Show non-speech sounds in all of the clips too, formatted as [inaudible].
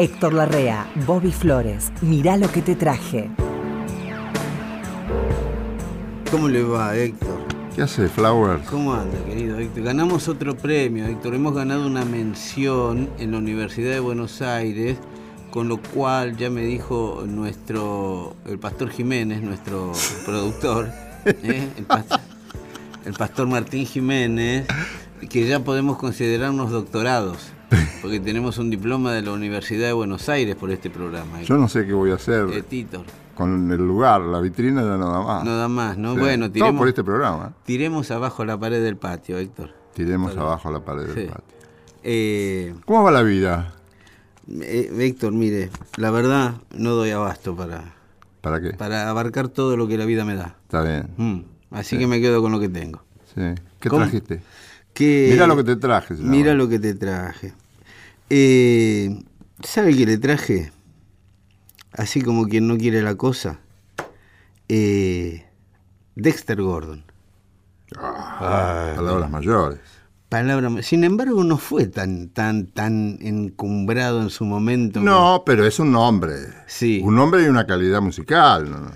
Héctor Larrea, Bobby Flores, mirá lo que te traje. ¿Cómo le va, Héctor? ¿Qué hace, Flowers? ¿Cómo anda, querido Héctor? Ganamos otro premio, Héctor. Hemos ganado una mención en la Universidad de Buenos Aires, con lo cual ya me dijo nuestro, el pastor Jiménez, nuestro [laughs] productor, ¿eh? el, pastor, el pastor Martín Jiménez, que ya podemos considerarnos doctorados. Porque tenemos un diploma de la Universidad de Buenos Aires por este programa. Yo no sé qué voy a hacer Eh, Tito, con el lugar, la vitrina ya no da más. no da más, ¿no? Sí. Bueno, Todo tiremos, por este programa. tiremos abajo la pared del patio, Héctor. Tiremos abajo la pared del Sí. patio. Eh, ¿Cómo va la vida? eh, Héctor, mire, la verdad no doy abasto para, ¿Para qué? para abarcar todo lo que la vida me da. Está bien. Mm, así que me quedo con lo que tengo. Sí. ¿Qué ¿Cómo? trajiste? Que- Mira lo que te traje. Mira lo que te traje. Eh, ¿Sabe qué le traje? Así como quien no quiere la cosa. Eh, Dexter Gordon. Palabras mayores. Palabra, sin embargo, no fue tan, tan, tan encumbrado en su momento. No, pero es un nombre. Sí. Un nombre y una calidad musical. ¿no?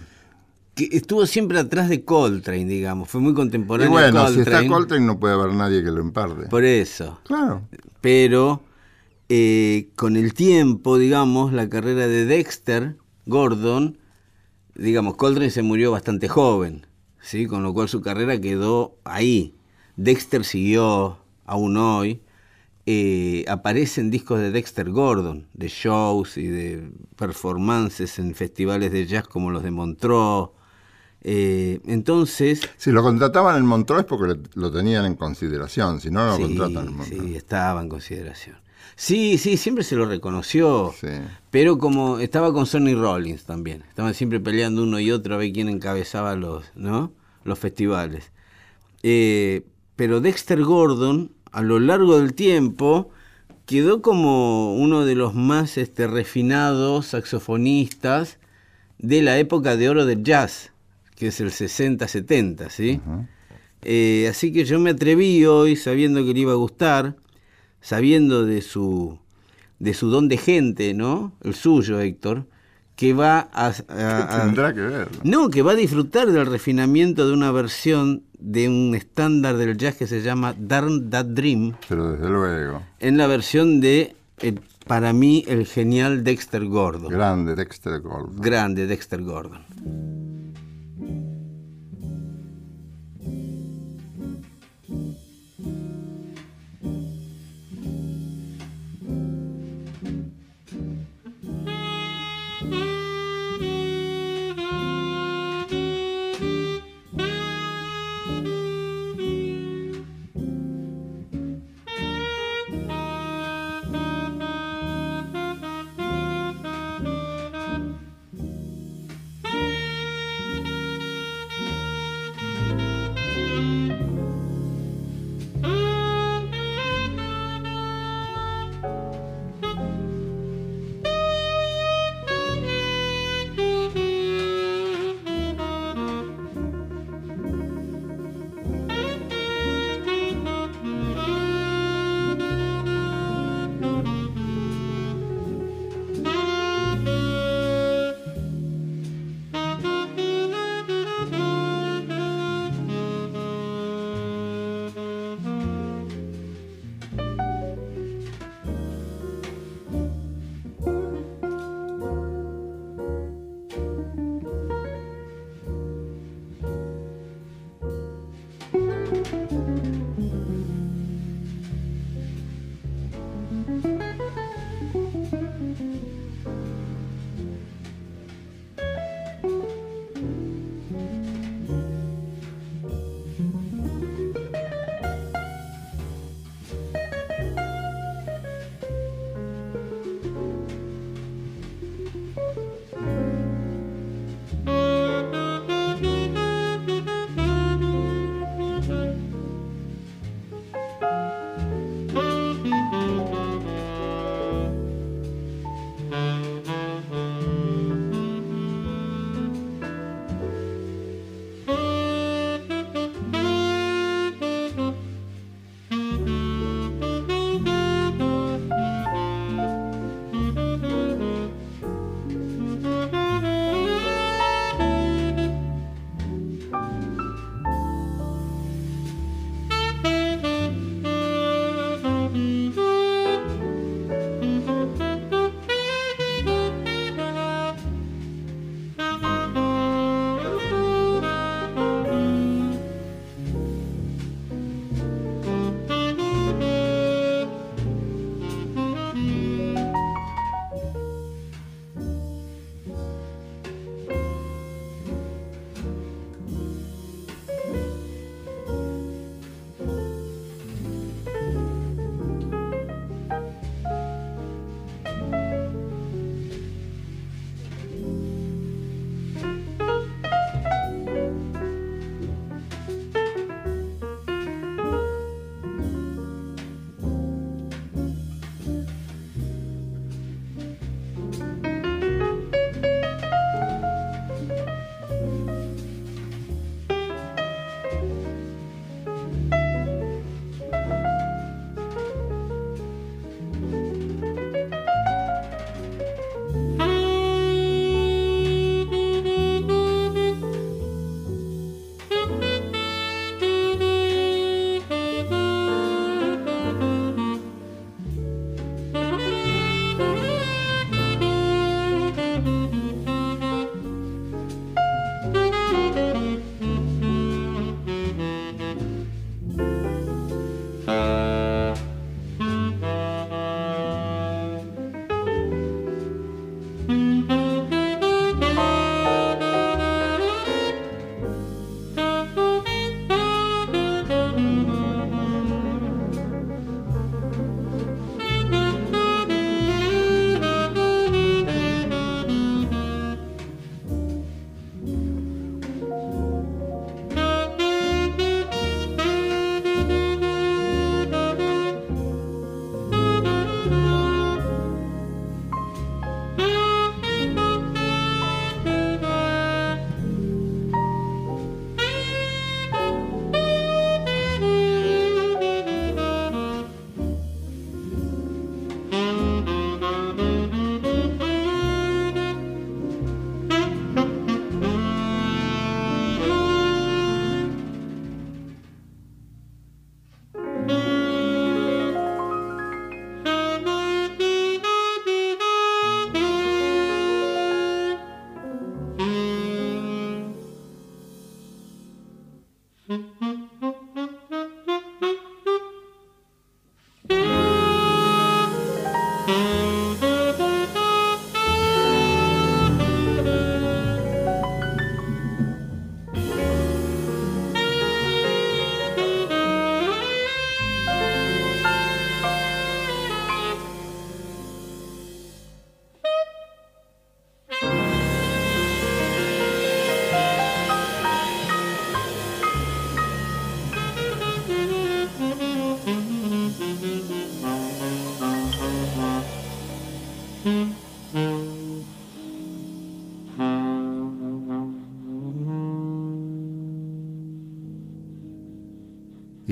Que estuvo siempre atrás de Coltrane, digamos. Fue muy Y contemporáneo. a bueno, si Coltrane, está Coltrane no puede haber nadie que lo emparde. Por eso. Claro. Pero eh, con el tiempo, digamos, la carrera de Dexter Gordon, digamos, Coltrane se murió bastante joven, ¿sí? Con lo cual su carrera quedó ahí. Dexter siguió aún hoy. Eh, aparecen discos de Dexter Gordon, de shows y de performances en festivales de jazz como los de Montreux. Eh, entonces, Si lo contrataban en Montreux es porque lo, lo tenían en consideración, si no, no lo sí, contratan en Montreux. sí, estaba en consideración. Sí, sí, siempre se lo reconoció. Sí. Pero como estaba con Sonny Rollins también. Estaban siempre peleando uno y otro a ver quién encabezaba los, ¿no? los festivales. Eh, pero Dexter Gordon, a lo largo del tiempo, quedó como uno de los más este, refinados saxofonistas de la época de oro del jazz, que es el 60-70, ¿sí? Eh, así que yo me atreví hoy, sabiendo que le iba a gustar, sabiendo de su, de su don de gente, ¿no? El suyo, Héctor, que va a... a- a- Tendrá que ver. no, que va a disfrutar del refinamiento de una versión de un estándar del jazz que se llama Darn That Dream, Pero desde luego. en la versión de, el- para mí, el genial Dexter Gordon. Grande Dexter Gordon. Grande Dexter Gordon.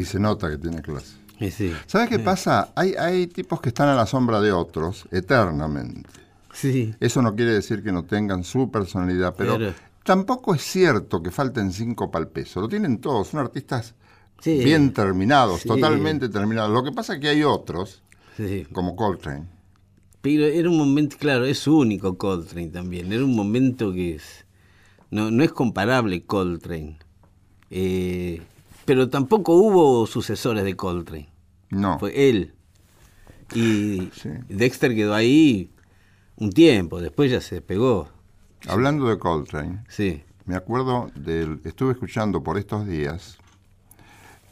Y se nota que tiene clase. Sí. ¿Sabes qué pasa? Hay, hay tipos que están a la sombra de otros eternamente. Sí. Eso no quiere decir que no tengan su personalidad, pero Pero- tampoco es cierto que falten cinco para el peso. Lo tienen todos, son artistas Sí. bien terminados, totalmente terminados. Lo que pasa es que hay otros, como Coltrane. Pero era un momento, claro, es único Coltrane también. Era un momento que es. No, no es comparable Coltrane. Eh, pero tampoco hubo sucesores de Coltrane. No. Fue él. Y Sí. Dexter quedó ahí un tiempo, después ya se despegó. Hablando de Coltrane, Sí. me acuerdo del. Estuve escuchando por estos días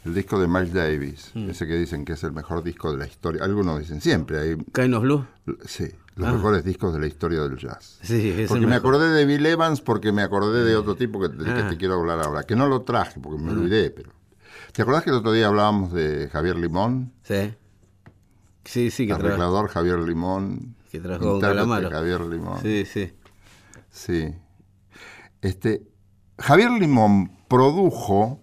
el disco de Miles Davis, Mm. ese que dicen que es el mejor disco de la historia. Algunos dicen siempre, hay, Kind of Blue. sí, los Ah. mejores discos de la historia del jazz. Sí, es Porque me mejor. acordé de Bill Evans, porque me acordé de otro tipo que, del que Ah. te quiero hablar ahora, que no lo traje porque me olvidé, pero... ¿Te acordás que el otro día hablábamos de Javier Limón? Sí. Sí, sí, que, Arreglador Javier Limón. que intérprete Calamaro. Javier Limón. Sí, sí. Sí. Este, Javier Limón produjo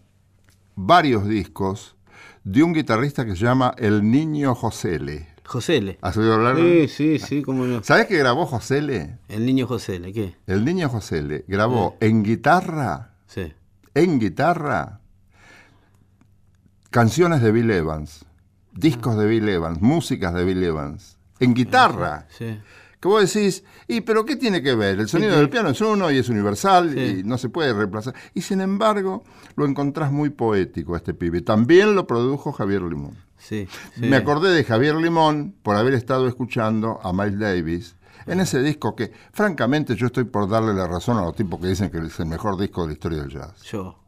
varios discos de un guitarrista que se llama El Niño Josele. José L. ¿Has oído hablar? Sí, sí, sí, cómo no. ¿Sabes qué grabó Josele? El niño José L. ¿Qué? El Niño Josele grabó en guitarra, Sí. en guitarra, canciones de Bill Evans, discos de Bill Evans, músicas de Bill Evans, en guitarra. Sí. Que vos decís, ¿y pero qué tiene que ver? El sonido del piano es uno y es universal y no se puede reemplazar. Y sin embargo, lo encontrás muy poético este pibe. También lo produjo Javier Limón. Sí. sí. Me acordé de Javier Limón por haber estado escuchando a Miles Davis en ese disco que, francamente, yo estoy por darle la razón a los tipos que dicen que es el mejor disco de la historia del jazz. Yo.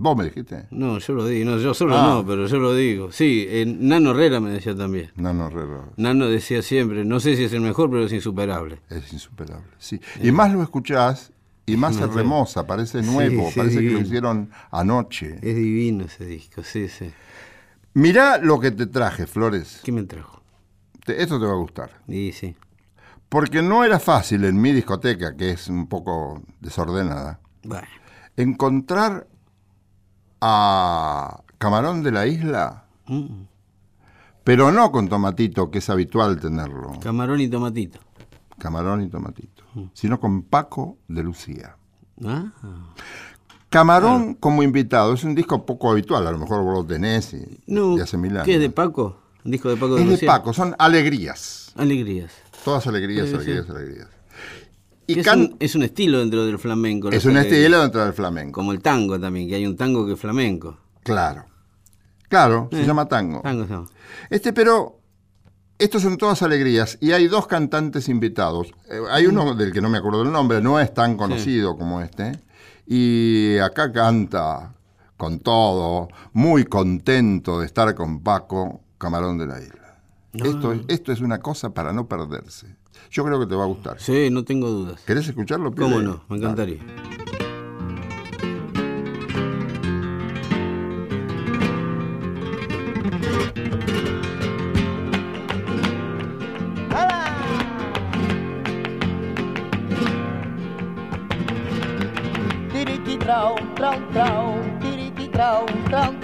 Vos me dijiste. No, yo lo digo. No, yo solo Ah. no, pero yo lo digo. Sí, eh, Nano Herrera me decía también. No, no, Herrera, Nano decía siempre, no sé si es el mejor, pero es insuperable. es insuperable. Sí. Y más lo escuchás y más se No sé. remoza, parece nuevo, sí, parece que lo hicieron anoche. Es divino ese disco, sí, sí. Mirá lo que te traje, Flores. ¿Qué me trajo? Te- esto te va a gustar. Y sí. Porque no era fácil en mi discoteca, que es un poco desordenada, Bueno. encontrar a Camarón de la Isla, Mm. pero no con tomatito, que es habitual tenerlo. Camarón y tomatito. Camarón y tomatito. Sino con Paco de Lucía. Ah. Camarón como invitado es un disco poco habitual, a lo mejor vos lo tenés y, No. y hace mil años. ¿Qué es de Paco? ¿Un disco de Paco de Es de Lucía? Paco, son alegrías. Alegrías. Todas alegrías, alegrías, alegrías. Y es, can- un, es un estilo dentro del flamenco. es un estilo dentro del flamenco. Como el tango también, que hay un tango que es flamenco. Claro. Claro, se Eh, llama tango. Tango se llama. Este, pero estos son todas alegrías y hay dos cantantes invitados. Eh, hay uno del que no me acuerdo el nombre, no es tan conocido como este. Y acá canta con todo, muy contento de estar con Paco, Camarón de la Isla. Esto, es- esto es una cosa para no perderse. Yo creo que te va a gustar. Sí, no tengo dudas. ¿Querés escucharlo? ¿Cómo no? Me encantaría. Tiriti trau, trau, trau, tiriti trau, trau,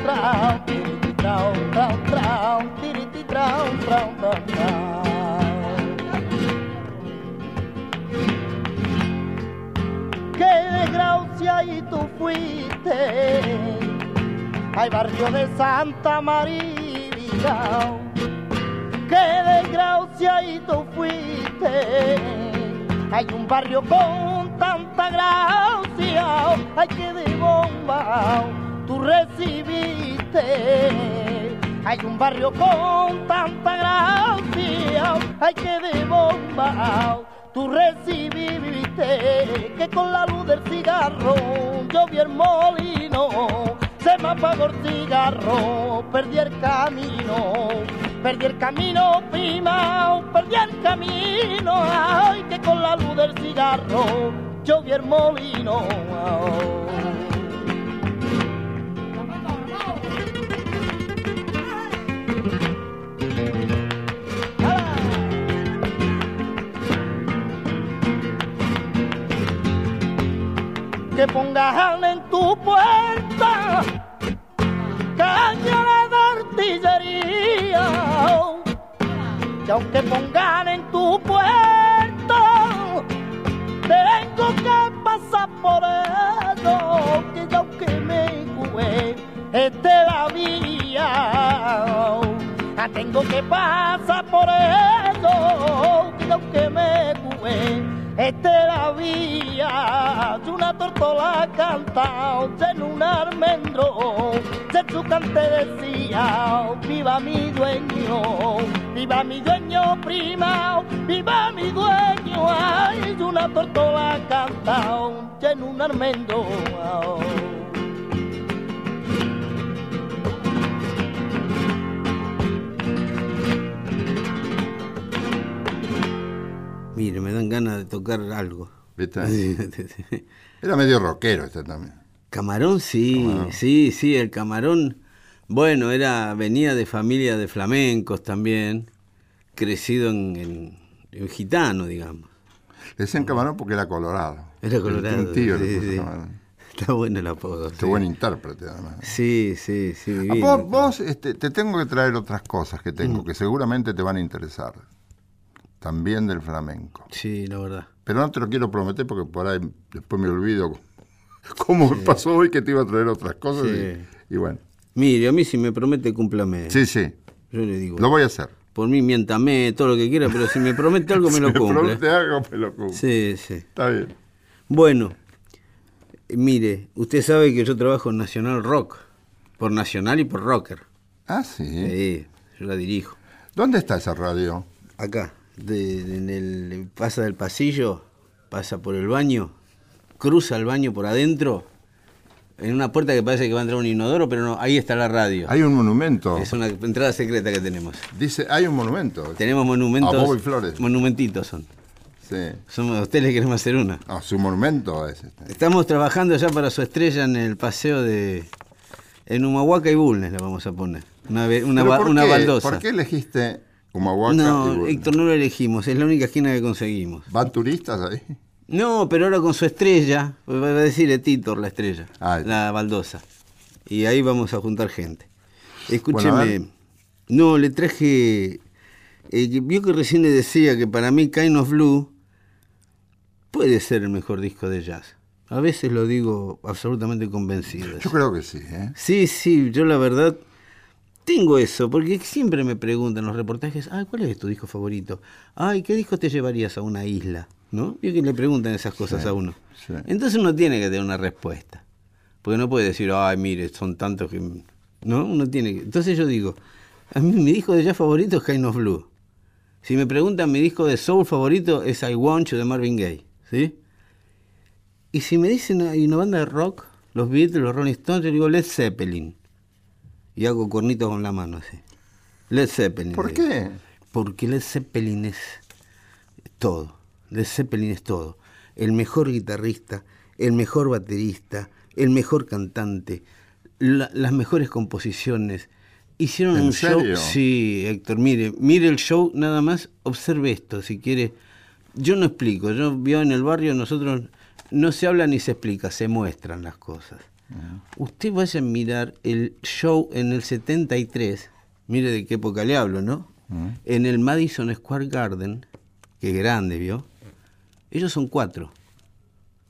trau, trau, Qué desgracia y tú fuiste al barrio de Santa María. Qué desgracia y tú fuiste. Hay un barrio con tanta gracia, hay que de bomba. Tú recibiste. Hay un barrio con tanta gracia, hay que de bomba. Tú recibiste que con la luz del cigarro yo vi el molino, se me apagó el cigarro, perdí el camino, perdí el camino, prima, perdí el camino, ay, que con la luz del cigarro yo vi el molino. Que pongan en tu puerta cañones de artillería. Que aunque pongan en tu puerta, tengo que pasar por eso. Que aunque me jugué, este la vía. Ah, Tengo que pasar por eso. Que aunque me jugué, esta es la vía de una tortola canta en un almendro. De su cante decía, viva mi dueño, viva mi dueño prima, viva mi dueño. Ay, de una tortola canta en un almendro. Mire, me dan ganas de tocar algo. ¿Viste? [laughs] Era medio rockero este también. Camarón, sí, Camarón. sí, sí, el camarón, bueno, era, venía de familia de flamencos también, crecido en, en- en gitano, digamos. Le decían camarón porque era colorado. Era colorado. Un tío sí, sí. Está bueno el apodo. Qué sí. buen intérprete, además. Sí, sí, sí. Ah, divino. vos, vos, este, te tengo que traer otras cosas que Mm. tengo, que seguramente te van a interesar. También del flamenco. Sí, la verdad. Pero no te lo quiero prometer porque por ahí después me olvido [laughs] cómo me pasó hoy que te iba a traer otras cosas. Sí. Y, y bueno, Mire, a mí si me promete, cúmplame. sí, sí, Yo le digo, lo voy a hacer. por mí miéntame, todo lo que quiera, pero si me promete algo, [laughs] me lo Si me cumple. promete algo, me lo cumple. Sí, sí. Está bien. Bueno, eh, mire, usted sabe que yo trabajo en Nacional Rock, por Nacional y por Rocker. Ah, sí. Sí, yo la dirijo. ¿Dónde está esa radio? Acá, de- en el, pasa del pasillo, pasa por el baño, cruza el baño por adentro, en una puerta que parece que va a entrar un inodoro, pero no, ahí está la radio. Hay un monumento. Es una entrada secreta que tenemos. Dice, hay un monumento. Tenemos monumentos. A Bobby Flores. Monumentitos son. Sí. Somos, a usted le queremos hacer una. Ah, su monumento es este. Estamos trabajando ya para su estrella en el paseo de. En Humahuaca y Bulnes la vamos a poner. Una, una, Pero ¿por una qué? baldosa. ¿Por qué elegiste Humahuaca y no? Héctor, no lo elegimos. Es la única esquina que conseguimos. ¿Van turistas ahí? No, pero ahora con su estrella. Va a decir Titor la estrella. Ah, la baldosa. Y ahí vamos a juntar gente. Escúcheme. no, le traje. eh, que vio que recién le decía que para mí Kind of Blue puede ser el mejor disco de jazz. A veces lo digo absolutamente convencido. Yo creo que sí, ¿eh? Sí, sí, yo la verdad tengo eso, porque siempre me preguntan en los reportajes, ay, ¿cuál es tu disco favorito? Ay, ¿qué disco te llevarías a una isla? ¿No? Y que le preguntan esas cosas Sí, a uno. sí. Entonces uno tiene que tener una respuesta. Porque no puede decir, ay, mire, son tantos que... ¿No? Uno tiene que... Entonces yo digo, a mí mi disco de jazz favorito es Kind of Blue. Si me preguntan mi disco de soul favorito es I Want You de Marvin Gaye, ¿sí? Y si me dicen hay una banda de rock, los Beatles, los Rolling Stones, yo digo Led Zeppelin. Y hago cornitos con la mano así. Led Zeppelin. ¿Por qué? Porque Led Zeppelin es todo. Led Zeppelin es todo. El mejor guitarrista, el mejor baterista, el mejor cantante, la- las mejores composiciones. Hicieron ¿En un show. Sí, Héctor, mire, mire el show nada más, observe esto, si quiere. Yo no explico, yo vio en el barrio, nosotros no se habla ni se explica, se muestran las cosas. Usted vaya a mirar el show en el 73, mire de qué época le hablo, ¿no? En el Madison Square Garden, que es grande, ¿vio? Ellos son cuatro.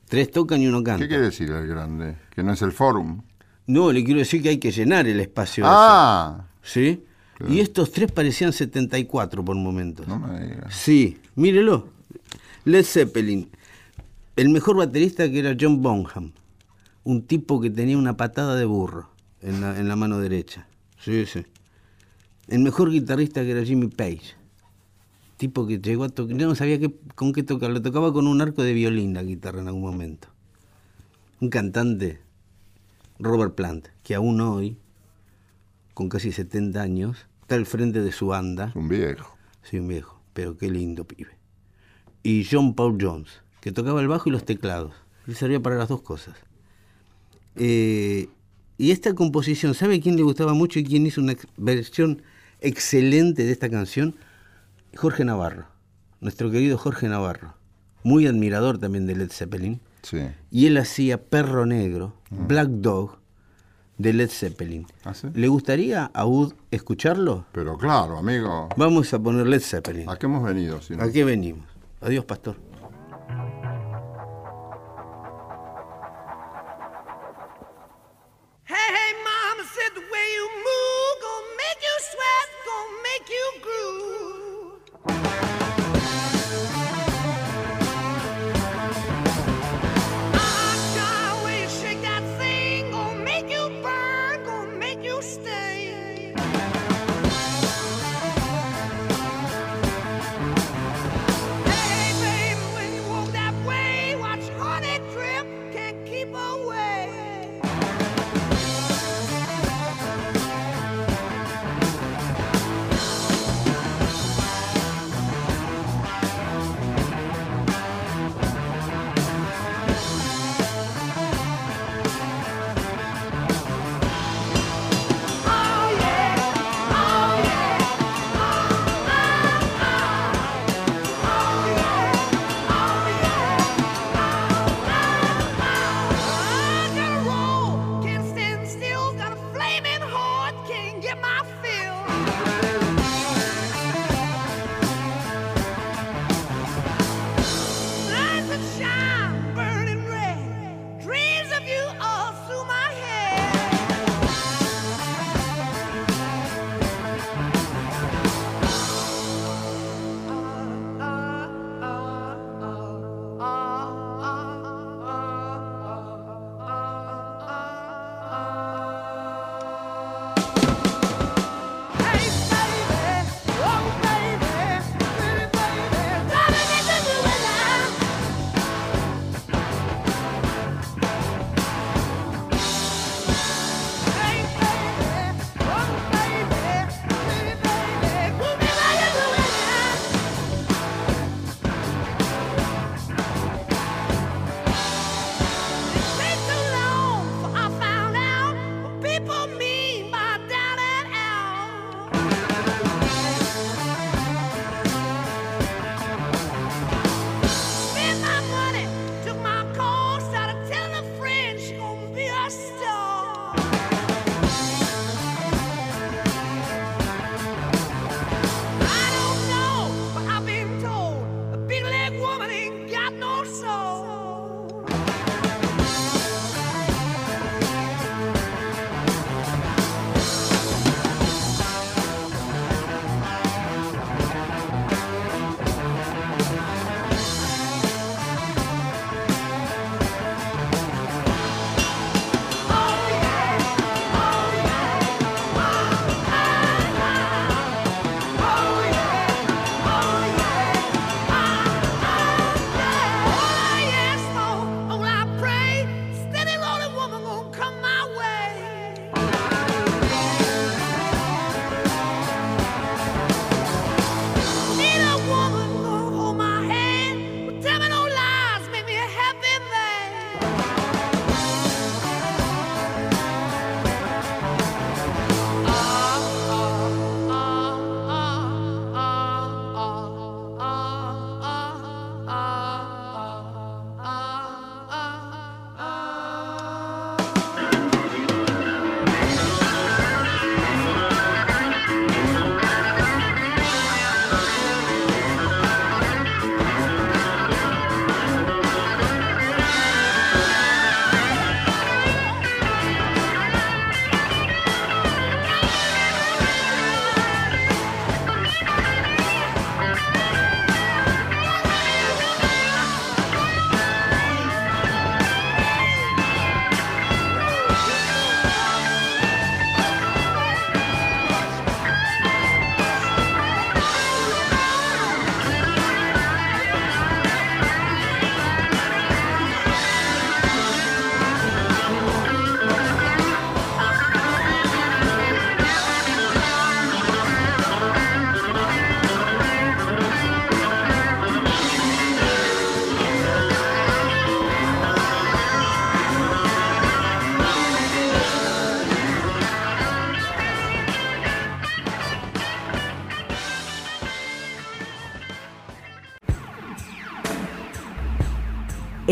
Tres tocan y uno canta. ¿Qué quiere decir el grande? Que no es el fórum. No, le quiero decir que hay que llenar el espacio. Ah, ese, ¿Sí? Y estos tres parecían 74 por momentos. no me digas. Sí, mírelo. Led Zeppelin. El mejor baterista que era John Bonham. Un tipo que tenía una patada de burro. en la, en la mano derecha. Sí, sí. El mejor guitarrista que era Jimmy Page. Tipo que llegó a tocar, yo no sabía qué, con qué tocar, le tocaba con un arco de violín la guitarra en algún momento. Un cantante, Robert Plant, que aún hoy, con casi 70 años, está al frente de su banda. Un viejo. Sí, un viejo, pero qué lindo pibe. Y John Paul Jones, que tocaba el bajo y los teclados. Él servía para las dos cosas. Eh, y esta composición, ¿sabe quién le gustaba mucho y quién hizo una versión excelente de esta canción? Jorge Navarro, nuestro querido Jorge Navarro, muy admirador también de Led Zeppelin. Sí. Y él hacía Perro Negro, Black Dog, de Led Zeppelin. ¿Ah, sí? ¿Le gustaría a Ud escucharlo? Pero claro, amigo. Vamos a poner Led Zeppelin. ¿A qué hemos venido? si no? ¿A qué venimos? Adiós, pastor.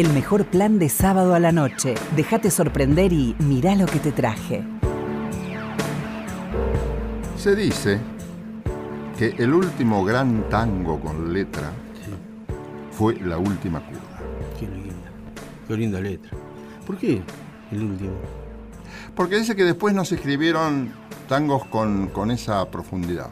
El mejor plan de sábado a la noche. Déjate sorprender y mirá lo que te traje. Se dice que el último gran tango con letra fue la última curva. Qué linda. Qué linda letra. ¿Por qué el último? Porque dice que después no se escribieron tangos con, con esa profundidad.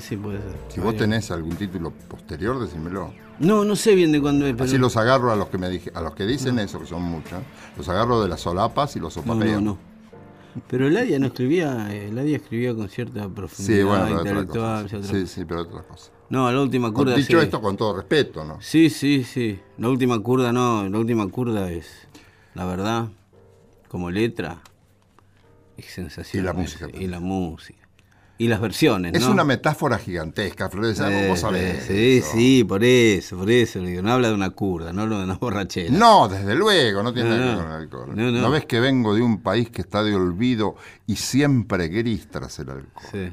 Sí, puede ser. Si vos tenés algún título posterior, decímelo. No, no sé bien de cuándo es, pero... Así los agarro a los que me dije, a los que dicen eso, que son muchos, los agarro de las solapas y los No, sopapeo. no, no. Pero Eladia no escribía, Eladia escribía con cierta profundidad Sí, bueno, pero otra intelectual. cosa. Sí, sí, pero otra cosa. No, la última Con- curda dicho sí. esto con todo respeto, ¿no? Sí, sí, sí. La última curda no, la última curda es, la verdad, como letra, es sensacional. Y la música Y también. la música. Y las versiones, Es ¿no? una metáfora gigantesca, Flores. Eh, vos sabés. Sí, eso. sí, por eso, por eso. le digo, no habla de una curda, no habla de una borrachera. No, desde luego, no tiene No, nada que ver con el alcohol. No, no. ¿No ves que vengo de un país que está de olvido y siempre gris tras el alcohol? Sí.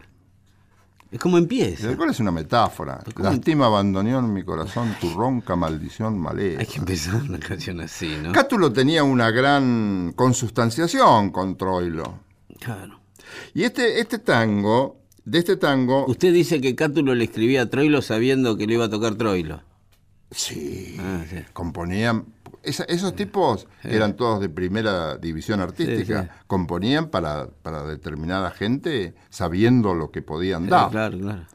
Es como El empieza. alcohol es una metáfora. ¿Cómo? Lastima abandonó en mi corazón tu ronca maldición malea. Hay que empezar una canción así, ¿no? Cátulo tenía una gran consustanciación con Troilo. Claro. Y este, este tango, de este tango, Usted dice que Cátulo le escribía a Troilo sabiendo que le iba a tocar Troilo. sí, Ah, sí. componían. esa- esos tipos eran todos de primera división artística. Sí. Componían para, para determinada gente sabiendo lo que podían Sí, dar. claro, claro.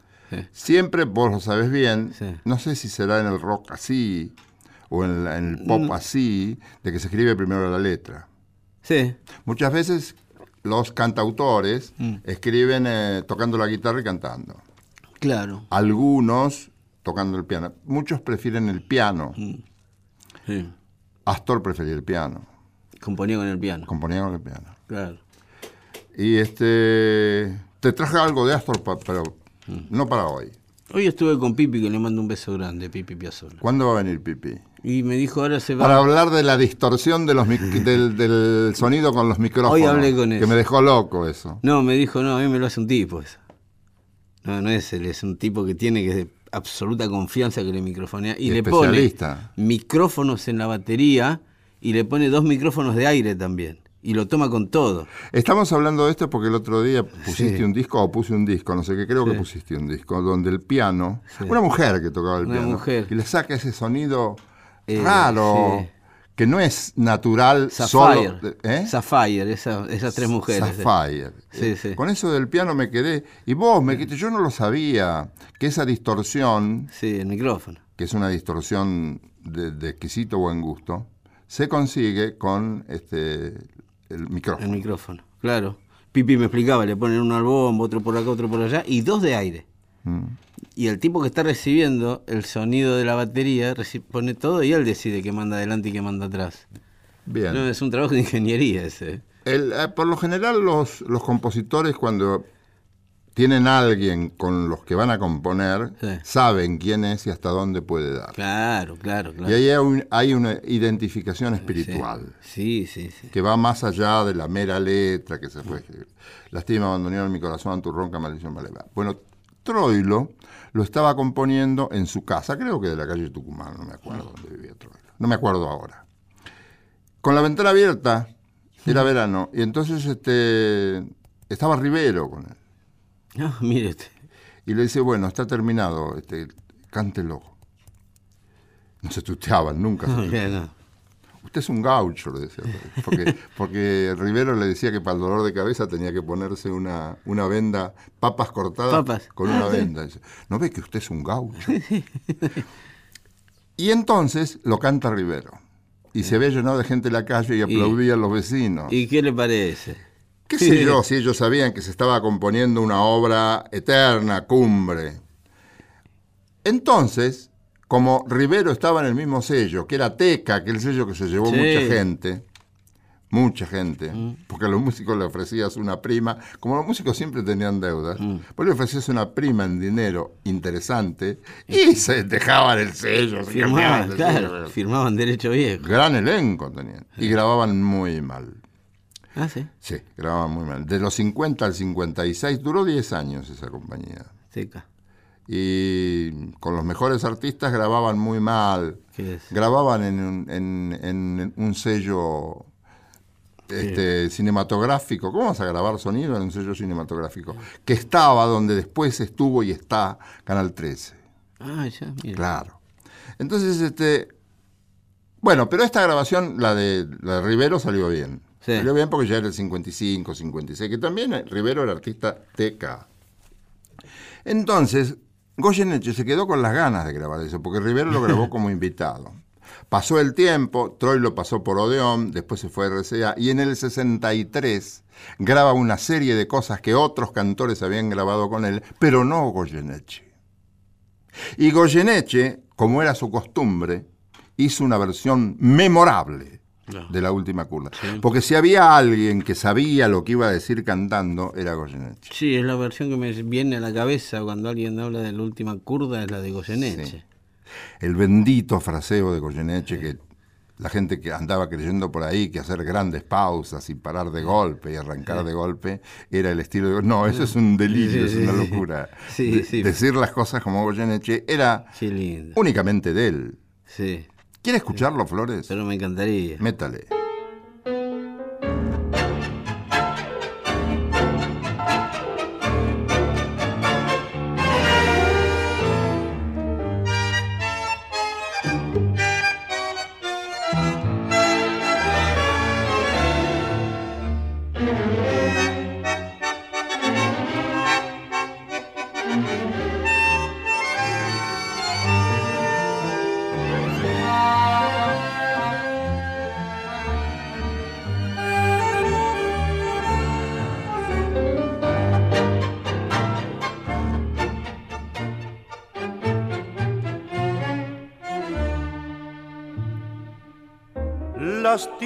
Siempre, vos lo sabés bien, no sé si será en el rock así o en, la- en el pop Mm. así, de que se escribe primero la letra. Sí, Muchas veces los cantautores Mm. escriben eh, tocando la guitarra y cantando. claro. Algunos tocando el piano. Muchos prefieren el piano. Mm. Sí. Astor prefería el piano. Componía con el piano. Componía con el piano. Claro. Y este. Te traje algo de Astor, pero Mm. no para hoy. Hoy estuve con Pipi, que le mando un beso grande, Pipi Piazzolla. ¿Cuándo va a venir Pipi? Y me dijo, ahora se va. Para hablar de la distorsión de los [laughs] del, del sonido con los micrófonos. Hoy hablé con Que eso. me dejó loco eso. No, me dijo, no, a mí me lo hace un tipo eso. No, no es él, es un tipo que tiene que de absoluta confianza que le microfonea. Y, Y le pone micrófonos en la batería y le pone dos micrófonos de aire también. Y lo toma con todo. Estamos hablando de esto porque el otro día pusiste Sí. un disco o puse un disco, no sé qué, creo que pusiste un disco, donde el piano, Sí. una mujer que tocaba el Una piano, mujer. y le saca ese sonido Eh, raro, sí. que no es natural Sapphire. solo. ¿eh? Sapphire, esa- esas tres mujeres. Sapphire. Sí, sí. Con eso del piano me quedé. Y vos me quedé, yo no lo sabía, que esa distorsión, Sí, el micrófono. que es una distorsión de, de exquisito buen gusto, se consigue con este el micrófono. El micrófono, claro. Pipi me explicaba, le ponen uno al bombo, otro por acá, otro por allá, y dos de aire. Mm. Y el tipo que está recibiendo el sonido de la batería pone todo y él decide qué manda adelante y qué manda atrás. Bien. No, es un trabajo de ingeniería ese. El, eh, por lo general los, los compositores cuando tienen a alguien con los que van a componer, Sí. saben quién es y hasta dónde puede dar. Claro, claro, claro. Y ahí hay, un- hay una identificación espiritual Sí, sí, sí. que va más allá de la mera letra que se fue escribir. Lástima abandonar mi corazón tu ronca maldición maleva. Bueno, Troilo lo estaba componiendo en su casa, creo que de la calle Tucumán, no me acuerdo dónde vivía Troilo. No me acuerdo ahora. Con la ventana abierta, era verano, y entonces este, estaba Rivero con él. Mire usted. Y le dice, bueno, está terminado, este, cántelo. No se tuteaban nunca. se [laughs] no. Usted es un gaucho, le decía. Porque, porque Rivero le decía que para el dolor de cabeza tenía que ponerse una, una venda, papas cortadas Papas. con Ah, una sí. venda. ¿No ve que usted es un gaucho? [laughs] y entonces lo canta Rivero. Y se ve llenado de gente en la calle y aplaudían los vecinos. ¿Y qué le parece? ¿Qué sé [laughs] yo si ellos sabían que se estaba componiendo una obra eterna, cumbre? Entonces, como Rivero estaba en el mismo sello, que era Teca, que el sello que se llevó Sí. mucha gente, mucha gente, porque a los músicos le ofrecías una prima, como los músicos siempre tenían deudas, vos le ofrecías una prima en dinero interesante y se dejaban el sello. se Firmaban, el claro, sello. firmaban derecho viejo. Gran elenco tenían. Y grababan muy mal. Ah, sí. Sí, grababa muy mal. De los 50 al 56 duró 10 años esa compañía. Seca. Y con los mejores artistas grababan muy mal. ¿Qué es? Grababan en un, en- en un sello este, cinematográfico. ¿Cómo vas a grabar sonido en un sello cinematográfico? Que estaba donde después estuvo y está Canal 13. Ah, ya, mira. Claro. Entonces, este. Bueno, pero esta grabación, la de, la de Rivero, salió bien. Sí. Salió bien porque ya era el 55, 56, que también Rivero era artista TK. Entonces, Goyeneche se quedó con las ganas de grabar eso, porque Rivero lo grabó como [laughs] invitado. Pasó el tiempo, Troy lo pasó por Odeón, después se fue a RCA, y en el 63 graba una serie de cosas que otros cantores habían grabado con él, pero no Goyeneche. Y Goyeneche, como era su costumbre, hizo una versión memorable De la última curda. Porque si había alguien que sabía lo que iba a decir cantando, era Goyeneche. Sí, es la versión que me viene a la cabeza cuando alguien habla de la última curda, es la de Goyeneche. Sí. El bendito fraseo de Goyeneche que la gente que andaba creyendo por ahí que hacer grandes pausas y parar de golpe y arrancar de golpe era el estilo de... No, eso es un delirio, es una locura. Sí, De-. Decir las cosas como Goyeneche era únicamente de él. Sí, ¿Quiere escucharlo, Flores? pero me encantaría. Métale.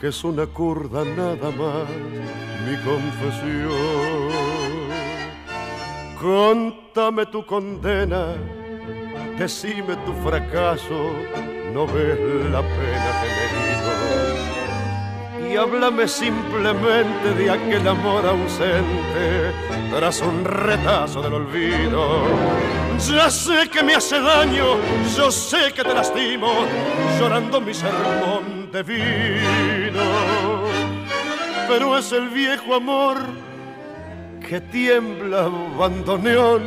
que es una curda nada más mi confesión. Contame tu condena, decime tu fracaso, no ves la pena que me dio. Y háblame simplemente de aquel amor ausente tras un retazo del olvido. Ya sé que me hace daño, yo sé que te lastimo, llorando mi sermón de vino. Pero es el viejo amor que tiembla bandoneón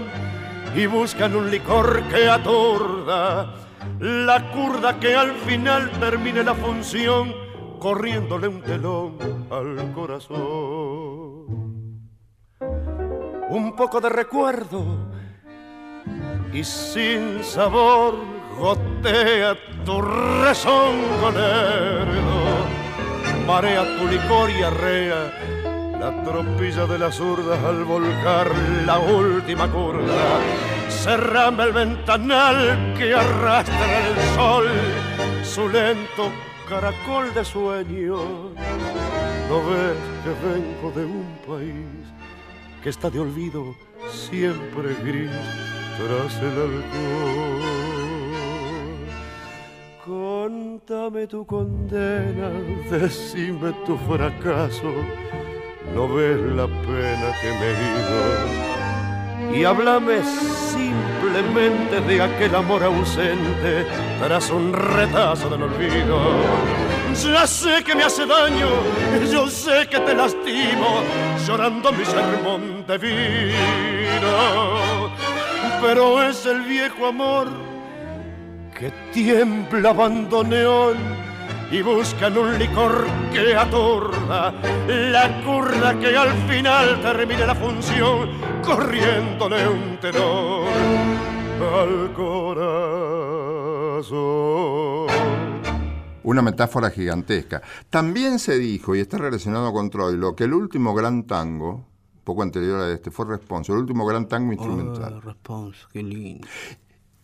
y buscan un licor que aturda la curda que al final termine la función corriéndole un telón al corazón. Un poco de recuerdo y sin sabor gotea tu rezongo lerdo, marea tu licor y arrea la tropilla de las zurdas al volcar la última curva. Cerrame el ventanal que arrastra el sol, su lento caracol de sueño. ¿No ves que vengo de un país que está de olvido siempre gris tras el alcohol? Contame tu condena, decime tu fracaso, no ves la pena que me he. Y háblame simplemente de aquel amor ausente tras un retazo del olvido. Ya sé que me hace daño, yo sé que te lastimo, llorando mi sermón de vino. Pero es el viejo amor que tiembla abandoneón y buscan un licor que aturda la curda que al final termine la función corriéndole un tenor al corazón. Una metáfora gigantesca. También se dijo, y está relacionado con Troilo, que el último gran tango, poco anterior a este, fue Responso, el último gran tango instrumental. Oh, responso, qué lindo.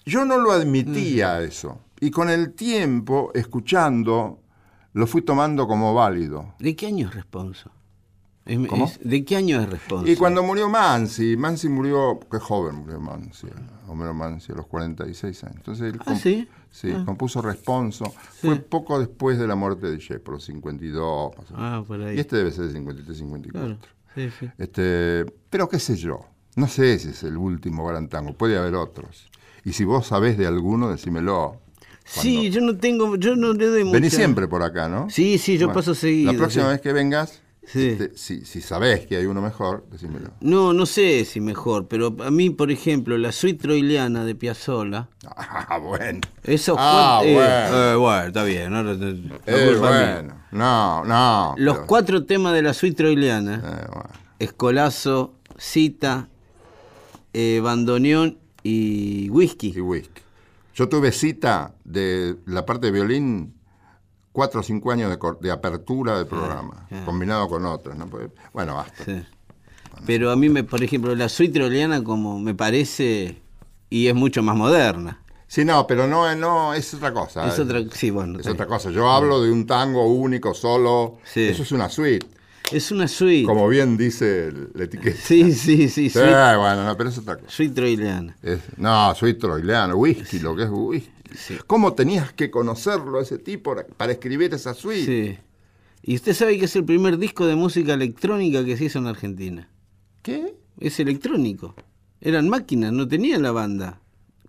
Yo no lo admitía eso. Y con el tiempo, escuchando, lo fui tomando como válido. ¿De qué año es Responso? Es- ¿Cómo? es- ¿De qué año es Responso? Y cuando murió Mansi, Mansi murió, qué joven murió Mansi, Homero Mansi, a los 46 años. Entonces él Ah, ¿sí? sí, compuso Responso. Fue poco después de la muerte de Shepard, los 52. más o menos. Ah, por ahí. Y este debe ser de 53, 54. Claro. Sí, sí. Este, pero qué sé yo, no sé si es el último gran tango, puede haber otros. Y si vos sabés de alguno, decímelo. Sí, yo no tengo, yo no le doy mucha... Venís siempre por acá, ¿no? Sí, sí, yo paso seguido, La próxima sí. vez que vengas, Sí. este, si, si sabés que hay uno mejor, decímelo. No, no sé si mejor, pero a mí, por ejemplo, la suite troiliana de Piazzolla, Ah, [laughs] bueno. esos Ah, cuatro- eh, bueno. eh, bueno, está bien, no, no, Eh, bueno. No, no. Los pero- cuatro temas de la suite troiliana, eh, bueno. Escolazo, Cita, eh, Bandoneón y Whisky. Y whisky. Yo tuve cita de la parte de violín, cuatro o cinco años de, apertura del programa, ah. combinado con otros. ¿no? Porque- bueno, basta. Sí. Pero a mí, me, por ejemplo, la suite troiliana como me parece, y es mucho más moderna. Sí, no, pero no, no es otra cosa. Es otra, sí, bueno. Es otra cosa. Yo hablo de un tango único, solo. Sí. Eso es una suite, Es una suite. como bien dice la etiqueta. Sí, sí, sí, Sí, suite, bueno, no, pero es otra cosa. suite troiliana. Es- no, suite troiliano, whisky, lo que es whisky. ¿Cómo tenías que conocerlo a ese tipo para, escribir esa suite? Sí. Y usted sabe que es el primer disco de música electrónica que se hizo en Argentina. ¿Qué? Es electrónico. Eran máquinas, no tenía la banda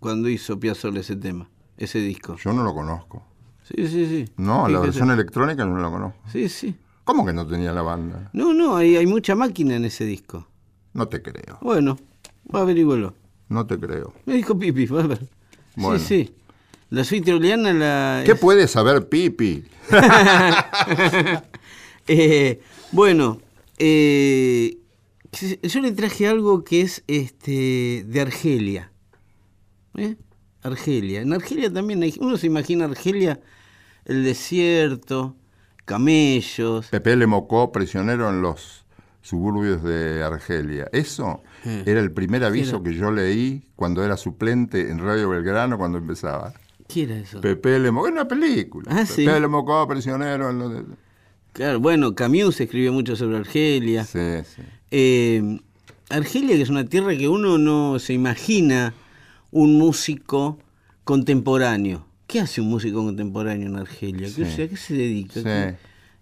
cuando hizo Piazzolla ese tema, ese disco. Yo no lo conozco. Sí, sí, sí. No, la versión electrónica no la conozco. Sí, sí. ¿Cómo que no tenía la banda? No, no, hay, hay mucha máquina en ese disco. No te creo. Bueno, va averiguarlo. No te creo. Me dijo Pipi, va a ver. Bueno. Sí, sí. La suite troiliana la... ¿Qué es- puede saber Pipi? [laughs] Eh, bueno, eh, yo le traje algo que es este de Argelia. ¿Eh? Argelia. En Argelia también hay, uno se imagina Argelia, el desierto, camellos. Pepe le mocó prisionero en los suburbios de Argelia. Eso era el primer aviso que yo leí cuando era suplente en Radio Belgrano cuando empezaba. ¿Qué era eso? Pepe le mocó, era una película. Ah, Pepe sí. le mocó prisionero en los... Claro, bueno, Camus escribió mucho sobre Argelia. Sí, sí. Eh, Argelia, que es una tierra que uno no se imagina un músico contemporáneo. ¿Qué hace un músico contemporáneo en Argelia? ¿Qué, Sí. o sea, ¿a qué se dedica? Sí. ¿Qué-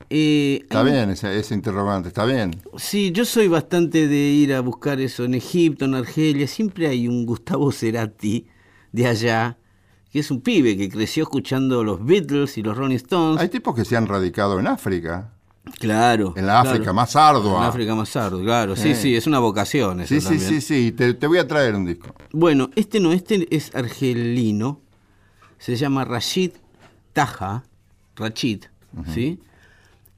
Eh, Está hay- bien ese, ese interrogante, está bien. Sí, yo soy bastante de ir a buscar eso en Egipto, en Argelia. Siempre hay un Gustavo Cerati de allá, que es un pibe que creció escuchando los Beatles y los Rolling Stones. Hay tipos que se han radicado en África, claro. en la claro. África más ardua. En África más ardua, claro. Sí, Sí. sí, es una vocación eso Sí, sí, sí, sí, te, te voy a traer un disco. Bueno, este no, este es argelino. Se llama Rashid Taja. Rashid, ¿sí?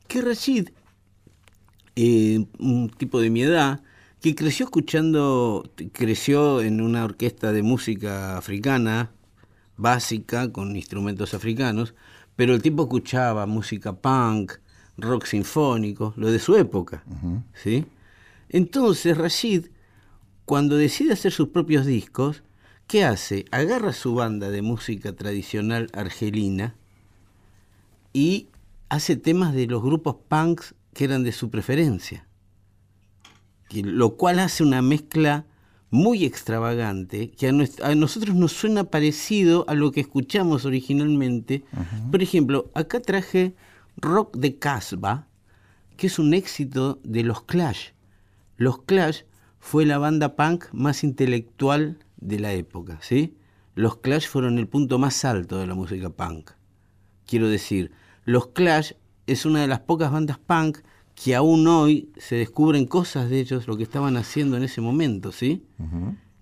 Que Rashid, eh, un tipo de mi edad, que creció escuchando, creció en una orquesta de música africana, básica, con instrumentos africanos, pero el tipo escuchaba música punk, rock sinfónico, lo de su época, ¿sí? Entonces Rashid, cuando decide hacer sus propios discos, ¿qué hace? Agarra su banda de música tradicional argelina y hace temas de los grupos punks que eran de su preferencia. Lo cual hace una mezcla muy extravagante que a nosotros nos suena parecido a lo que escuchamos originalmente. Por ejemplo, acá traje Rock de Casbah, que es un éxito de los Clash. Los Clash fue la banda punk más intelectual de la época, ¿sí? Los Clash fueron el punto más alto de la música punk. Quiero decir, los Clash es una de las pocas bandas punk que aún hoy se descubren cosas de ellos, lo que estaban haciendo en ese momento, ¿sí?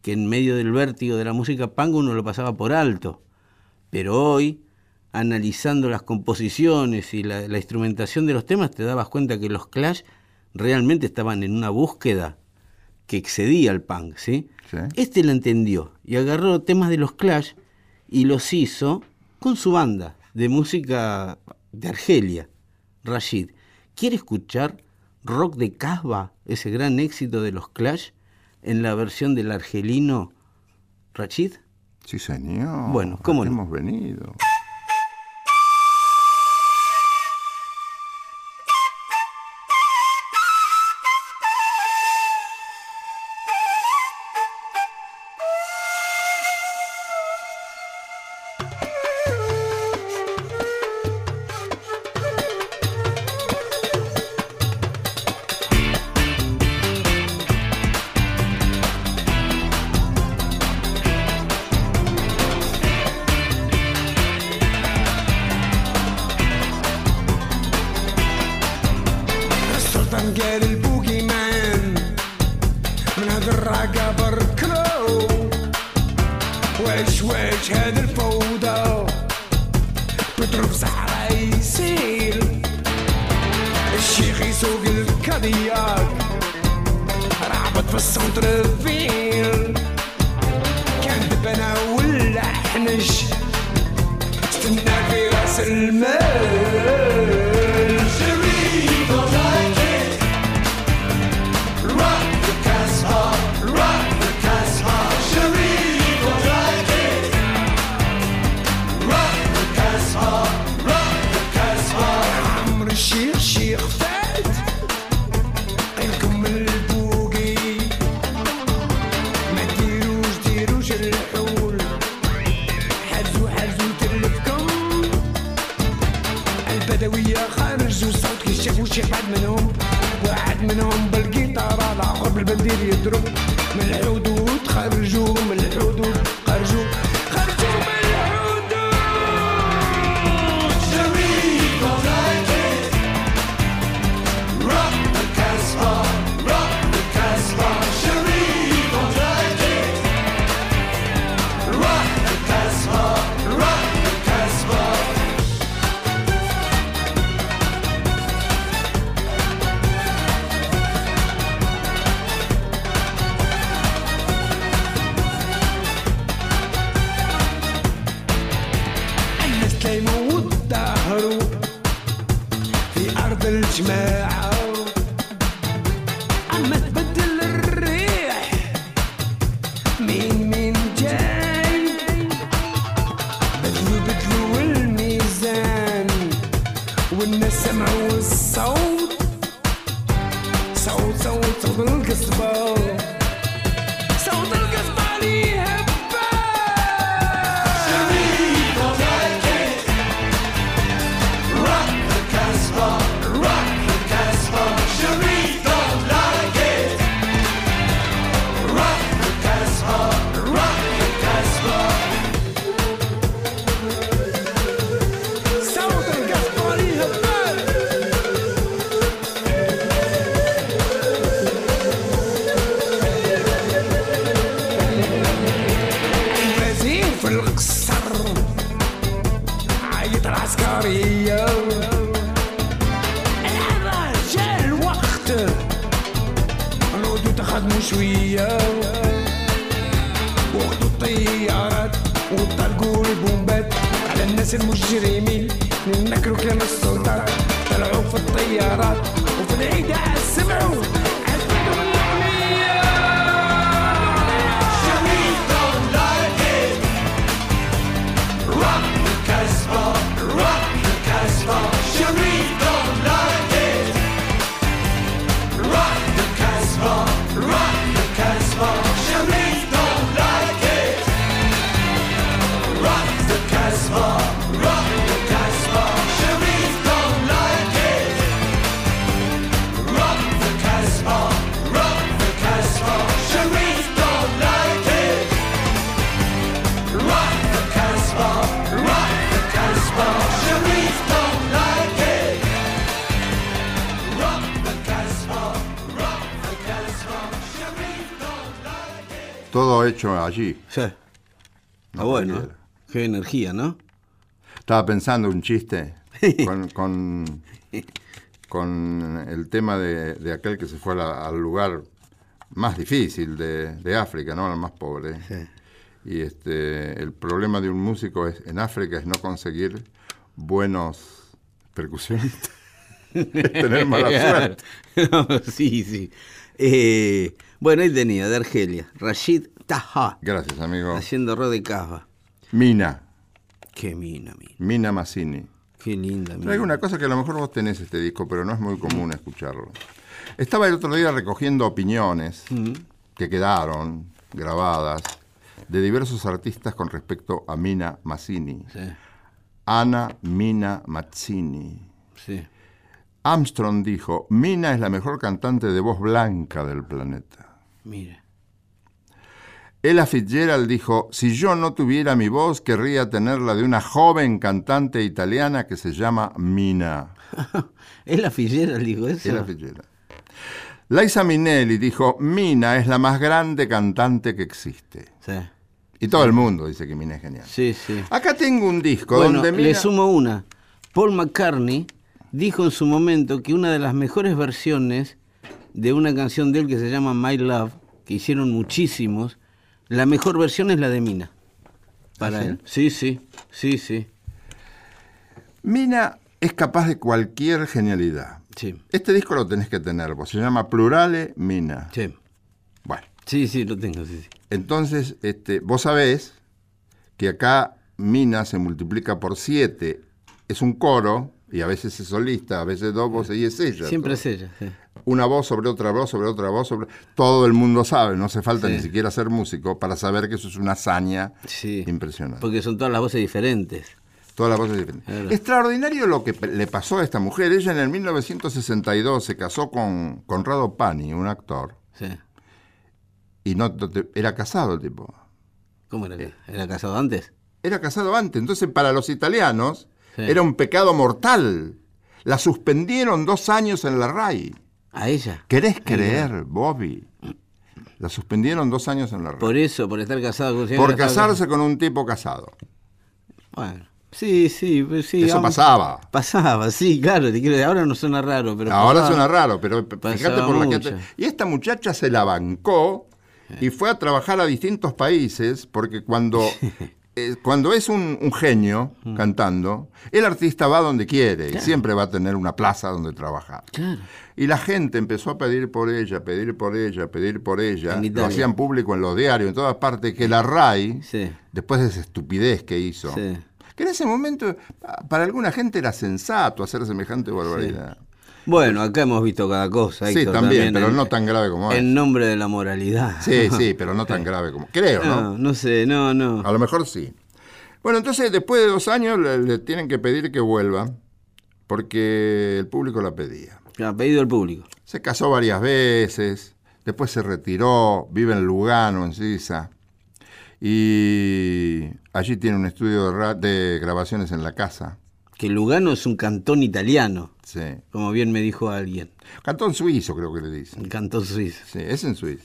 Que en medio del vértigo de la música punk uno lo pasaba por alto. Pero hoy, analizando las composiciones y la, la instrumentación de los temas, te dabas cuenta que los Clash realmente estaban en una búsqueda que excedía al punk, ¿sí? ¿sí? Este lo entendió y agarró temas de los Clash y los hizo con su banda de música de Argelia, Rashid. ¿Quiere escuchar Rock de Casbah, ese gran éxito de los Clash, en la versión del argelino Rashid? Sí, señor. Bueno, ¿cómo no? Hemos venido. Todo hecho allí. Sí. No ah, bueno. Qué energía, ¿no? Estaba pensando un chiste [laughs] con, con, el tema de, aquel que se fue al lugar más difícil de, África, ¿no? Al más pobre. Sí. Y este, el problema de un músico es, en África es no conseguir buenos percusionistas. [laughs] [laughs] tener mala suerte. No, sí, sí. Eh, bueno, él tenía, de Argelia, Rashid Taha. Gracias, amigo. Haciendo Rode Casba. Mina. Qué mina, mina. Mina Massini. Qué linda, mina. Hay una cosa que a lo mejor vos tenés este disco, pero no es muy común escucharlo. Estaba el otro día recogiendo opiniones mm. que quedaron grabadas de diversos artistas con respecto a Mina Mazzini. Sí. Ana Mina Mazzini. Sí. Armstrong dijo, Mina es la mejor cantante de voz blanca del planeta. Mira. Ella Fitzgerald dijo, si yo no tuviera mi voz, querría tenerla de una joven cantante italiana que se llama Mina. [laughs] ¿Es la Fillera, dijo eso? Ella Fitzgerald. Liza Minnelli dijo, Mina es la más grande cantante que existe. Sí, Y todo el mundo dice que Mina es genial. sí, sí. Acá tengo un disco Bueno, donde Mina... le sumo una. Paul McCartney dijo en su momento que una de las mejores versiones de una canción de él que se llama My Love, que hicieron muchísimos, la mejor versión es la de Mina. Para ¿Ah, sí? él. Sí, sí, sí, sí. Mina es capaz de cualquier genialidad. Sí, Este disco lo tenés que tener vos. Se llama Plurale Mina. sí. Bueno, Sí, sí, lo tengo, sí, sí. entonces este, vos sabés que acá Mina se multiplica por siete. Es un coro y a veces es solista, a veces dos voces y es ella. Siempre todo. es ella. sí. Una voz sobre otra voz, sobre otra voz, sobre... Todo el mundo sabe, no hace falta Sí. ni siquiera ser músico para saber que eso es una hazaña Sí. impresionante. Porque son todas las voces diferentes. Todas las voces diferentes. Claro. Extraordinario lo que le pasó a esta mujer. Ella en el 1962 se casó con Conrado Pani, un actor, Sí. y no era casado el tipo. ¿Cómo era? que- ¿Era casado antes? Era casado antes. Entonces, para los italianos, Sí. era un pecado mortal. La suspendieron dos años en la RAI. ¿A ella? ¿Querés creer, Bobby? La suspendieron dos años en la RAI. Por eso, por estar casado con Por casarse con un tipo casado. Bueno, sí, sí, pues sí. Eso pasaba. Pasaba, sí, claro, te quiero decir, ahora no suena raro, pero Ahora pasaba. suena raro, pero fíjate por la mucho. gente. Y esta muchacha se la bancó y fue a trabajar a distintos países porque cuando, [laughs] eh, cuando es un, un genio Mm. cantando, el artista va donde quiere y siempre va a tener una plaza donde trabajar. Claro. Y la gente empezó a pedir por ella, pedir por ella, pedir por ella. Lo hacían público en los diarios, en todas partes, que la RAI, Sí. después de esa estupidez que hizo, Sí. que en ese momento pa- para alguna gente era sensato hacer semejante barbaridad. Bueno, acá hemos visto cada cosa. Sí, también, pero en- no tan grave como es. En nombre de la moralidad. Sí, sí, pero no tan [laughs] grave como. Creo, No, ¿no? no sé, no, no. A lo mejor sí. Bueno, entonces después de dos años le, le tienen que pedir que vuelva porque el público la pedía. Ha pedido el público. Se casó varias veces, después se retiró, vive en Lugano, en Suiza, y allí tiene un estudio de, de grabaciones en la casa. Que Lugano es un cantón italiano, Sí. como bien me dijo alguien. Cantón suizo, creo que le dicen. Cantón suizo. Sí, es en Suiza.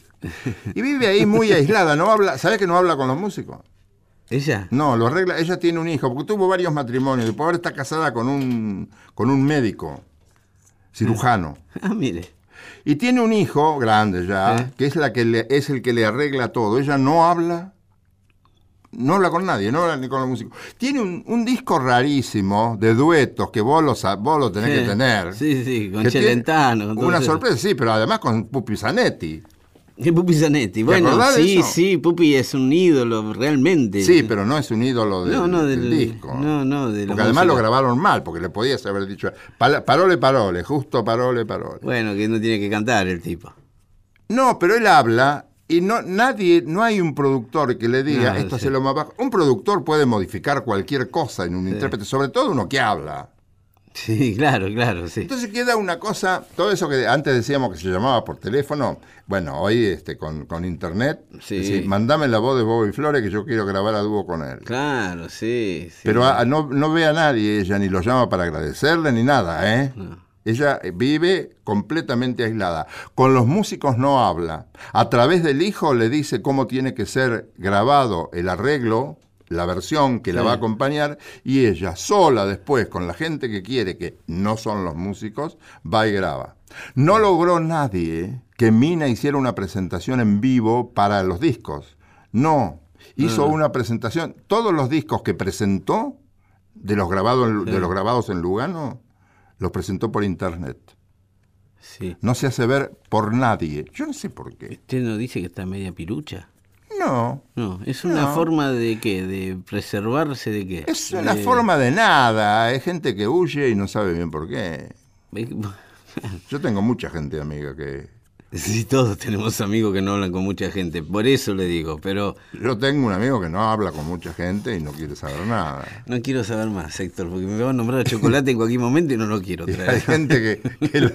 Y vive ahí muy aislada, no habla, ¿sabes que no habla con los músicos? ¿Ella? No, lo arregla, ella tiene un hijo, porque tuvo varios matrimonios, después ahora está casada con un, con un médico, cirujano. Ah, mire. Y tiene un hijo grande ya, que es la que le- es el que le arregla todo. Ella no habla, no habla con nadie, no habla ni con los músicos. Tiene un, un disco rarísimo de duetos que vos lo, vos lo tenés Sí. que tener. Sí, sí, con todo Una sorpresa, sí, pero además con Pupi Zanetti. [laughs] Pupi Zanetti. Bueno, sí, eso? sí, Pupi es un ídolo, realmente. Sí, pero no es un ídolo del, No, no, del del- disco. no, no, de Porque además lo grabaron mal, porque le podías haber dicho, "Pala- parole, parole, justo parole, parole. Bueno, que no tiene que cantar el tipo. No, pero él habla y no nadie, no hay un productor que le diga No, esto sí. se lo más bajo. Un productor puede modificar cualquier cosa en un intérprete, sobre todo uno que habla. Sí, [laughs] claro, claro, sí. Entonces queda una cosa, todo eso que antes decíamos que se llamaba por teléfono, bueno, hoy este con, con internet, Sí. decir, mandame la voz de Bobby Flores que yo quiero grabar a dúo con él. Claro, sí. sí. Pero a- no, no ve a nadie ella, ni lo llama para agradecerle, ni nada, ¿eh? Ella eh, vive completamente aislada. Con los músicos no habla. A través del hijo le dice cómo tiene que ser grabado el arreglo, la versión que la Sí. va a acompañar, y ella sola después, con la gente que quiere, que no son los músicos, va y graba. No logró nadie que Mina hiciera una presentación en vivo para los discos. No. Hizo una presentación. Todos los discos que presentó, de los, grabados en- de los grabados en Lugano, los presentó por internet. sí. No se hace ver por nadie. Yo no sé por qué. ¿Usted no dice que está media pirucha? No. No, es una No. forma de qué, de preservarse de qué. Es una De- forma de nada. Hay gente que huye y no sabe bien por qué. [laughs] Yo tengo mucha gente amiga que... Sí, todos tenemos amigos que no hablan con mucha gente, por eso le digo, pero Yo tengo un amigo que no habla con mucha gente y no quiere saber nada. no quiero saber más, Héctor, porque me va a nombrar a chocolate en cualquier momento y no lo quiero [laughs] Y hay traer. gente que, que lo,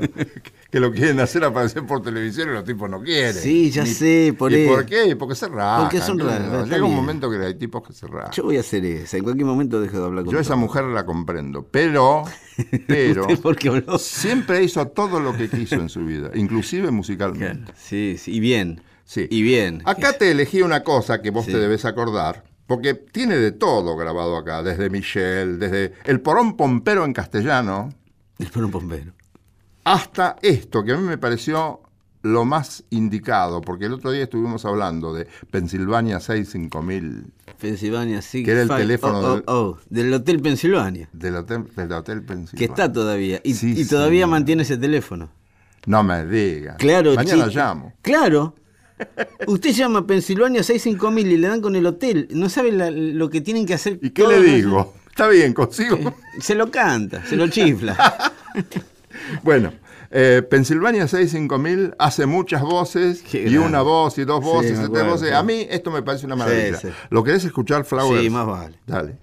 que lo quieren hacer aparecer por televisión y los tipos no quieren. Sí, ya Ni- sé, por ¿Y eso. por qué? Porque se rajan. Porque son raros, está Llega un momento que hay tipos que se rajan. Yo voy a hacer esa, en cualquier momento dejo de hablar con Yo esa mujer la comprendo, pero, [laughs] pero ¿Usted por qué habló? siempre hizo todo lo que quiso en su vida, inclusive musicalmente. Sí, sí, y bien. Sí. Y bien. Acá te elegí una cosa que vos Sí. te debes acordar, porque tiene de todo grabado acá, desde Michelle, desde el porón pompero en castellano, Es por un bombero. hasta esto, que a mí me pareció lo más indicado, porque el otro día estuvimos hablando de Pensilvania 65000 Pensilvania, sí. Que era el teléfono oh, del- oh, oh, del Hotel Pensilvania, del hotel, del hotel Pensilvania. que está todavía. Y, Sí, y todavía mantiene ese teléfono. No me digas. Claro, Mañana chico. llamo. Claro. Usted llama a Pensilvania 65000 y le dan con el hotel. No sabe la- lo que tienen que hacer. ¿Y qué le los- digo? [laughs] Está bien, consigo. Se lo canta, se lo chifla. [laughs] Bueno, eh, Pensilvania 65000 hace muchas voces y una voz y dos Sí, voces y tres acuerdo, voces. sí. A mí esto me parece una maravilla. sí. ¿Lo querés escuchar, Flowers? Sí, más vale. Dale.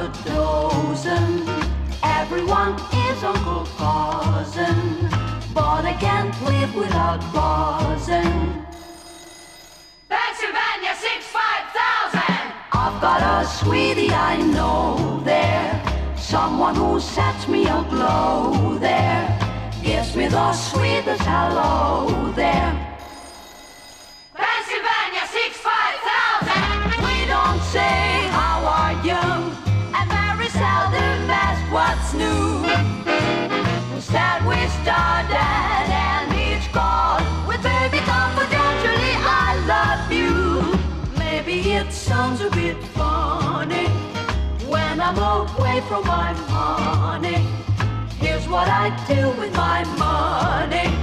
The dozen. Everyone is Uncle Cousin. But I can't live without buzzing. Pennsylvania 65000. I've got a sweetie I know there. Someone who sets me aglow there. Gives me the sweetest hello there. Away from my money. Here's what I do with my money.